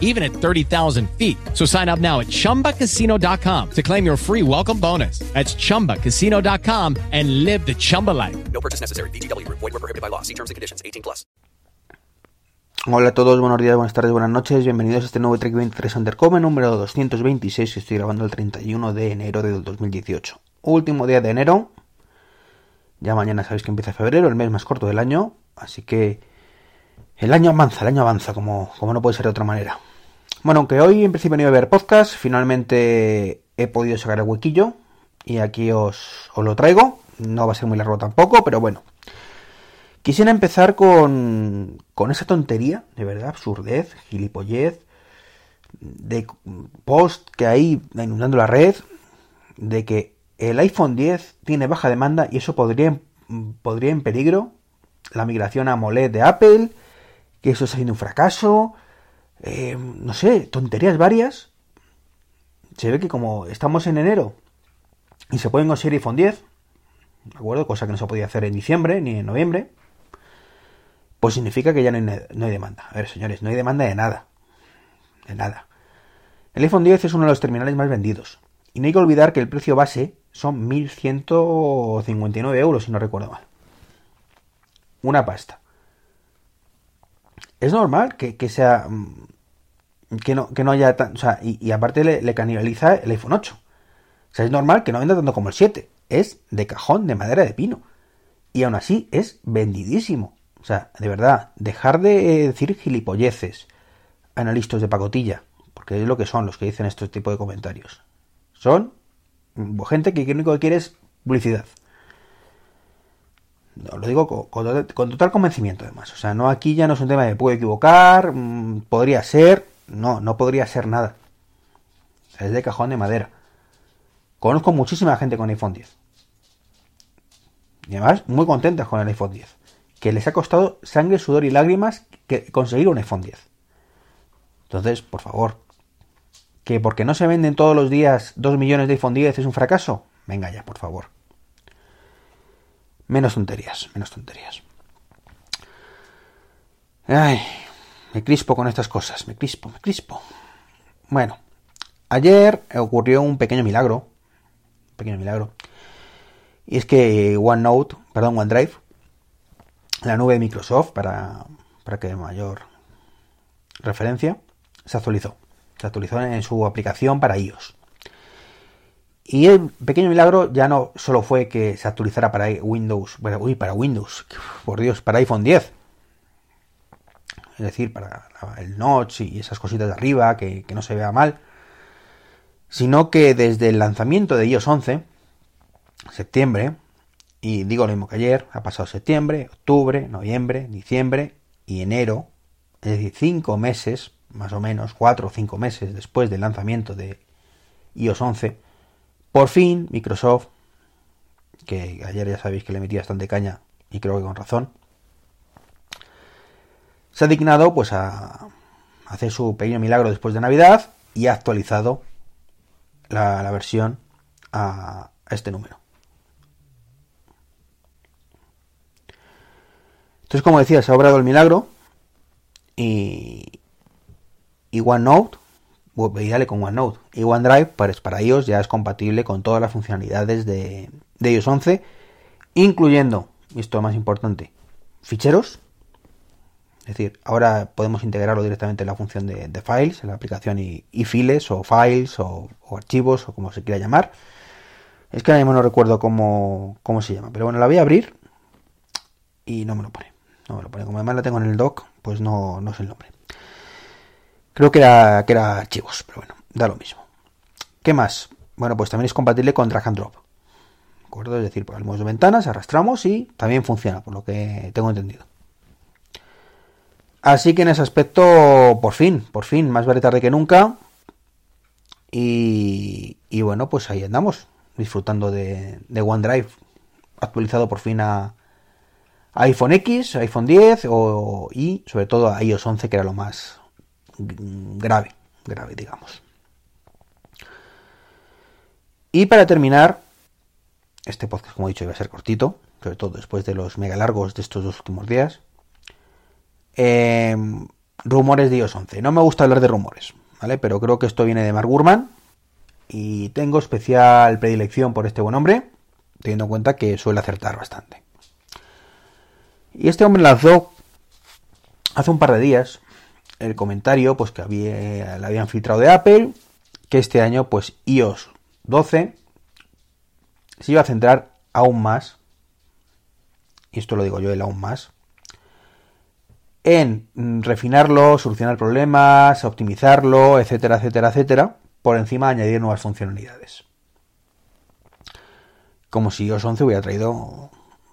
even at 30,000 feet. So sign up now at chumbacasino.com to claim your free welcome bonus. That's chumbacasino.com and live the Chumba life. No purchase necessary. VGW Group. Void were prohibited by law. See terms and conditions. 18 plus. Hola a todos, buenos días, buenas tardes, buenas noches, bienvenidos a este nuevo Trek 23 Undercover número 226 que estoy grabando el 31 de enero del 2018. Último día de enero, ya mañana sabéis que empieza febrero, el mes más corto del año, así que el año avanza, el año avanza, como, como no puede ser de otra manera. Bueno, aunque hoy en principio no iba a ver podcast, finalmente he podido sacar el huequillo y aquí os, os lo traigo. No va a ser muy largo tampoco, pero bueno, Quisiera empezar con, con esa tontería, de verdad, absurdez, gilipollez, de post que hay inundando la red, de que el iPhone 10 tiene baja demanda y eso podría, podría en peligro la migración a AMOLED de Apple, que eso está siendo un fracaso, eh, no sé, tonterías varias. Se ve que como estamos en enero y se pueden conseguir iPhone 10, ¿de acuerdo? Cosa que no se podía hacer en diciembre ni en noviembre pues significa que ya no hay, no hay, demanda. A ver, señores, no hay demanda de nada. De nada. El iPhone 10 es uno de los terminales más vendidos. Y no hay que olvidar que el precio base son 1.159 euros, si no recuerdo mal. Una pasta. Es normal que, que sea... Que no, que no haya... Tan, o sea, y, aparte le, canibaliza el iPhone 8. O sea, es normal que no venda tanto como el 7. Es de cajón, de madera de pino. Y aún así es vendidísimo. O sea, de verdad, dejar de decir gilipolleces analistas de pacotilla, porque es lo que son los que dicen este tipo de comentarios. Son gente que lo único que quiere es publicidad. Lo digo con, total convencimiento, además. O sea, no aquí ya no es un tema de puedo equivocar, mmm, podría ser. No, no podría ser nada. Es de cajón de madera. Conozco muchísima gente con iPhone 10. Y además, muy contentas con el iPhone 10 que les ha costado sangre, sudor y lágrimas que conseguir un iPhone 10. Entonces, por favor, que porque no se venden todos los días 2 millones de iPhone 10 es un fracaso, venga ya, por favor. Menos tonterías, menos tonterías. Ay, me crispo con estas cosas, me crispo, me crispo. Bueno, ayer ocurrió un pequeño milagro, un pequeño milagro. Y es que OneNote, perdón, OneDrive, la nube de Microsoft, para, para que mayor referencia, se actualizó. Se actualizó en su aplicación para iOS. Y el pequeño milagro ya no solo fue que se actualizara para Windows, bueno, uy, para Windows, por Dios, para iPhone 10. Es decir, para el notch y esas cositas de arriba, que, que no se vea mal. Sino que desde el lanzamiento de iOS 11, septiembre, y digo lo mismo que ayer, ha pasado septiembre, octubre, noviembre, diciembre y enero, es decir, cinco meses, más o menos, cuatro o cinco meses después del lanzamiento de iOS 11, por fin Microsoft, que ayer ya sabéis que le metí bastante caña y creo que con razón, se ha dignado pues a hacer su pequeño milagro después de Navidad y ha actualizado la, versión a, a este número. Entonces, como decía, se ha obrado el milagro y, y OneNote, y dale con OneNote, y OneDrive para, para iOS ya es compatible con todas las funcionalidades de, de iOS 11, incluyendo, esto es más importante, ficheros. Es decir, ahora podemos integrarlo directamente en la función de, de files, en la aplicación y, y files, o files, o, o, archivos, o como se quiera llamar. Es que ahora mismo no recuerdo cómo, cómo se llama, pero bueno, la voy a abrir y no me lo pone. No me lo pone. Como además la tengo en el doc, pues no, no sé el nombre. Creo que era, que era archivos, pero bueno, da lo mismo. ¿Qué más? Bueno, pues también es compatible con drag and drop. ¿De acuerdo? Es decir, ponemos de ventanas, arrastramos y también funciona, por lo que tengo entendido. Así que en ese aspecto, por fin, por fin, más vale tarde que nunca. Y, y bueno, pues ahí andamos, disfrutando de, de OneDrive, actualizado por fin a, iPhone X, iPhone 10 o, y sobre todo a iOS 11 que era lo más grave, grave digamos. Y para terminar, este podcast como he dicho iba a ser cortito, sobre todo después de los mega largos de estos dos últimos días. Em, rumores de iOS 11. No me gusta hablar de rumores, ¿vale? Pero creo que esto viene de Mark Gurman y tengo especial predilección por este buen hombre, teniendo en cuenta que suele acertar bastante. Y este hombre lanzó hace un par de días el comentario pues que había, le habían filtrado de Apple que este año pues iOS 12 se iba a centrar aún más y esto lo digo yo el aún más en refinarlo, solucionar problemas, optimizarlo, etcétera, etcétera, etcétera, por encima de añadir nuevas funcionalidades. Como si iOS 11 hubiera traído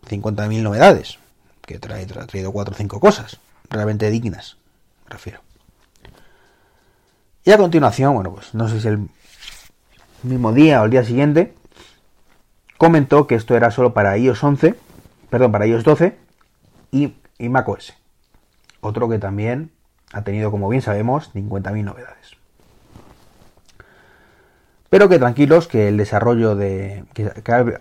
50.000 novedades que trae, ha traído cuatro o cinco cosas realmente dignas, refiero. Y a continuación, bueno, pues no sé si el mismo día o el día siguiente, comentó que esto era solo para iOS 11, perdón, para iOS 12 y, macOS. Otro que también ha tenido, como bien sabemos, 50.000 novedades. Pero que tranquilos, que el desarrollo de. que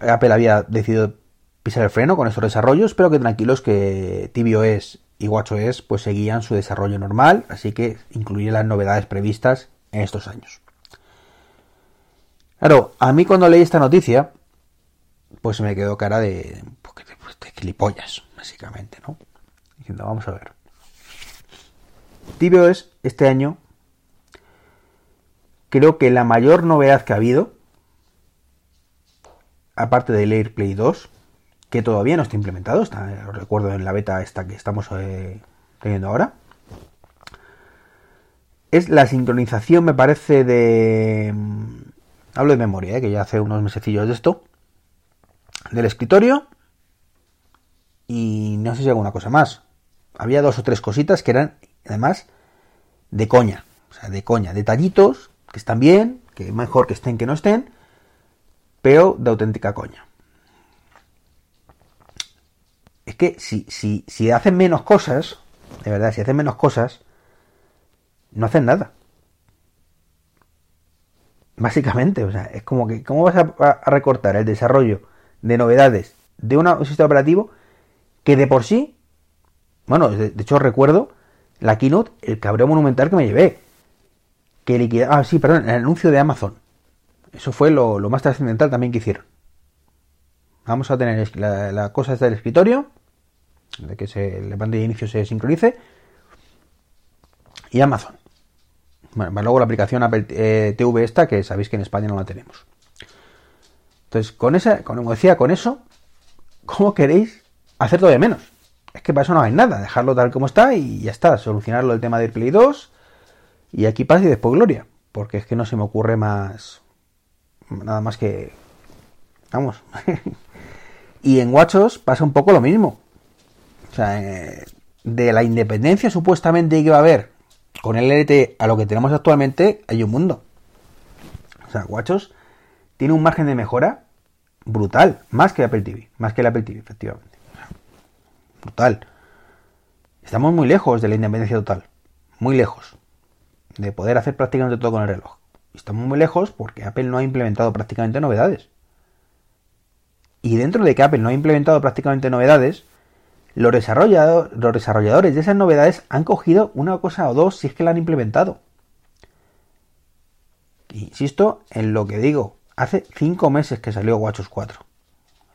Apple había decidido pisar el freno con estos desarrollos, pero que tranquilos que tvOS y WatchOS pues seguían su desarrollo normal, así que incluye las novedades previstas en estos años. Claro, a mí cuando leí esta noticia, pues me quedó cara de, pues, de gilipollas, básicamente, ¿no? Diciendo, vamos a ver. tvOS este año creo que la mayor novedad que ha habido, aparte del AirPlay 2, que todavía no está implementado, está, lo recuerdo en la beta esta que estamos eh, teniendo ahora. Es la sincronización, me parece, de... Mm, hablo de memoria, eh, que ya hace unos mesecillos de esto. Del escritorio. Y no sé si alguna cosa más. Había dos o tres cositas que eran, además, de coña. O sea, de coña. Detallitos que están bien, que mejor que estén que no estén, pero de auténtica coña es que si, si, si hacen menos cosas, de verdad, si hacen menos cosas, no hacen nada. Básicamente, o sea, es como que, ¿cómo vas a, recortar el desarrollo de novedades de un sistema operativo que de por sí, bueno, de, hecho recuerdo la keynote, el cabreo monumental que me llevé. Que liquida, ah, sí, perdón, el anuncio de Amazon. Eso fue lo, más trascendental también que hicieron. Vamos a tener la, la cosa del escritorio de que se, el band de inicio se sincronice. Y Amazon. Bueno, luego la aplicación Apple eh, TV esta, que sabéis que en España no la tenemos. Entonces, con esa, como decía, con eso, ¿cómo queréis hacer de menos? Es que para eso no hay nada, dejarlo tal como está y ya está, solucionarlo el tema del Play 2 y aquí paz y después gloria, porque es que no se me ocurre más nada más que vamos. y en WatchOS pasa un poco lo mismo. O sea, eh, de la independencia supuestamente que va a haber con el LT a lo que tenemos actualmente, hay un mundo. O sea, Guachos tiene un margen de mejora brutal, más que Apple TV, más que el Apple TV, efectivamente. Brutal. Estamos muy lejos de la independencia total, muy lejos de poder hacer prácticamente todo con el reloj. Estamos muy lejos porque Apple no ha implementado prácticamente novedades. Y dentro de que Apple no ha implementado prácticamente novedades, los, desarrolladores de esas novedades han cogido una cosa o dos si es que la han implementado. Insisto en lo que digo, hace 5 meses que salió WatchOS 4.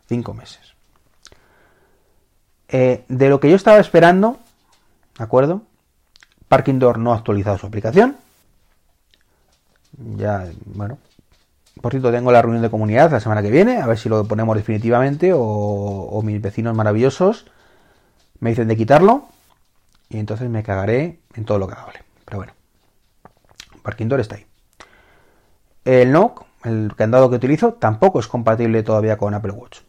5 meses. Eh, de lo que yo estaba esperando, ¿de acuerdo? Parking Door no ha actualizado su aplicación. Ya, bueno. Por cierto, tengo la reunión de comunidad la semana que viene, a ver si lo ponemos definitivamente o, o mis vecinos maravillosos me dicen de quitarlo y entonces me cagaré en todo lo que hable. Pero bueno, Parking Door está ahí. El NOC, el candado que utilizo, tampoco es compatible todavía con Apple Watch.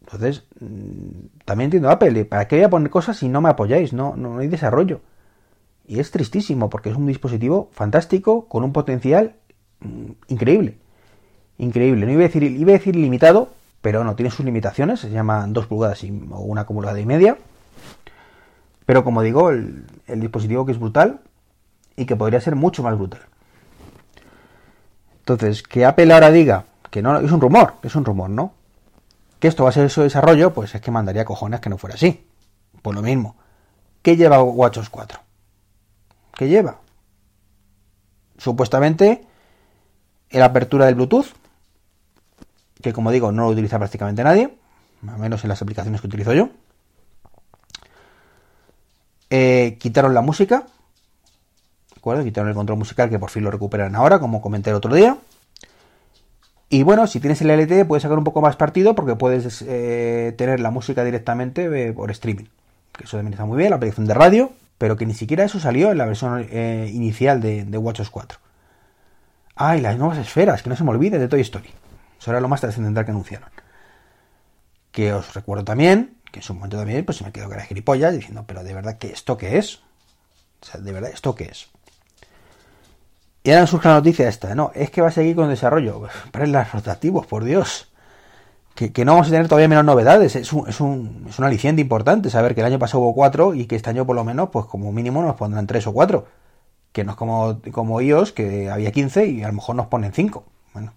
Entonces, mm, también entiendo Apple, ¿para qué voy a poner cosas si no me apoyáis? No, no, hay desarrollo. Y es tristísimo porque es un dispositivo fantástico con un potencial mm, increíble. Increíble. No iba a decir, iba a decir limitado, pero no, tiene sus limitaciones, se llaman 2 pulgadas y, o una acumulada y media. Pero como digo, el, dispositivo que es brutal y que podría ser mucho más brutal. Entonces, que Apple ahora diga que no, es un rumor, es un rumor, ¿no? Que esto va a ser su desarrollo, pues es que mandaría cojones que no fuera así. Por lo mismo. ¿Qué lleva WatchOS 4? ¿Qué lleva? Supuestamente la apertura del Bluetooth, que como digo no lo utiliza prácticamente nadie, al menos en las aplicaciones que utilizo yo. Eh, quitaron la música, ¿de acuerdo? Quitaron el control musical que por fin lo recuperan ahora, como comenté el otro día. Y bueno, si tienes el LTE puedes sacar un poco más partido porque puedes eh, tener la música directamente eh, por streaming. Que eso también está muy bien, la aplicación de radio, pero que ni siquiera eso salió en la versión inicial de, de WatchOS 4. Ah, y las nuevas esferas, que no se me olvide de Toy Story. Eso era lo más trascendental que anunciaron. Que os recuerdo también, que en su momento también, pues se me quedó cara de gilipollas diciendo, pero de verdad, que esto qué es? O sea, de verdad, ¿esto qué es? Y ahora surge la noticia esta, no, es que va a seguir con desarrollo. Los rotativos, por Dios. Que, que, no vamos a tener todavía menos novedades. Es un, es, un, es un aliciente importante saber que el año pasado hubo cuatro y que este año por lo menos, pues como mínimo nos pondrán tres o cuatro. Que no es como, como iOS, que había 15 y a lo mejor nos ponen 5. Bueno.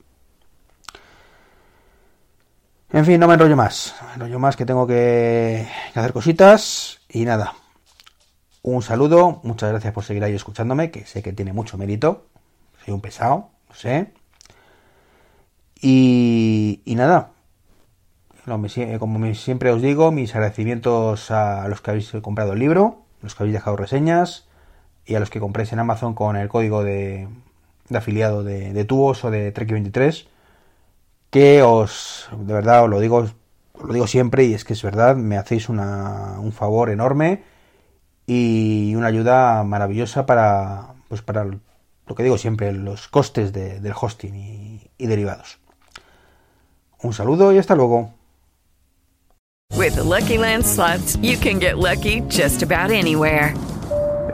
En fin, no me enrollo más. Me enrollo más que tengo que, hacer cositas. Y nada. Un saludo. Muchas gracias por seguir ahí escuchándome, que sé que tiene mucho mérito. Soy un pesado, no sé. Y, y nada. Como siempre os digo, mis agradecimientos a los que habéis comprado el libro, los que habéis dejado reseñas y a los que compréis en Amazon con el código de, afiliado de, de o de Trek23 que os, de verdad, os lo digo, os lo digo siempre y es que es verdad, me hacéis una, un favor enorme y una ayuda maravillosa para, pues para lo que digo siempre, los costes de, del hosting y, y derivados. Un saludo y hasta luego. With the Lucky Land slots, you can get lucky just about anywhere.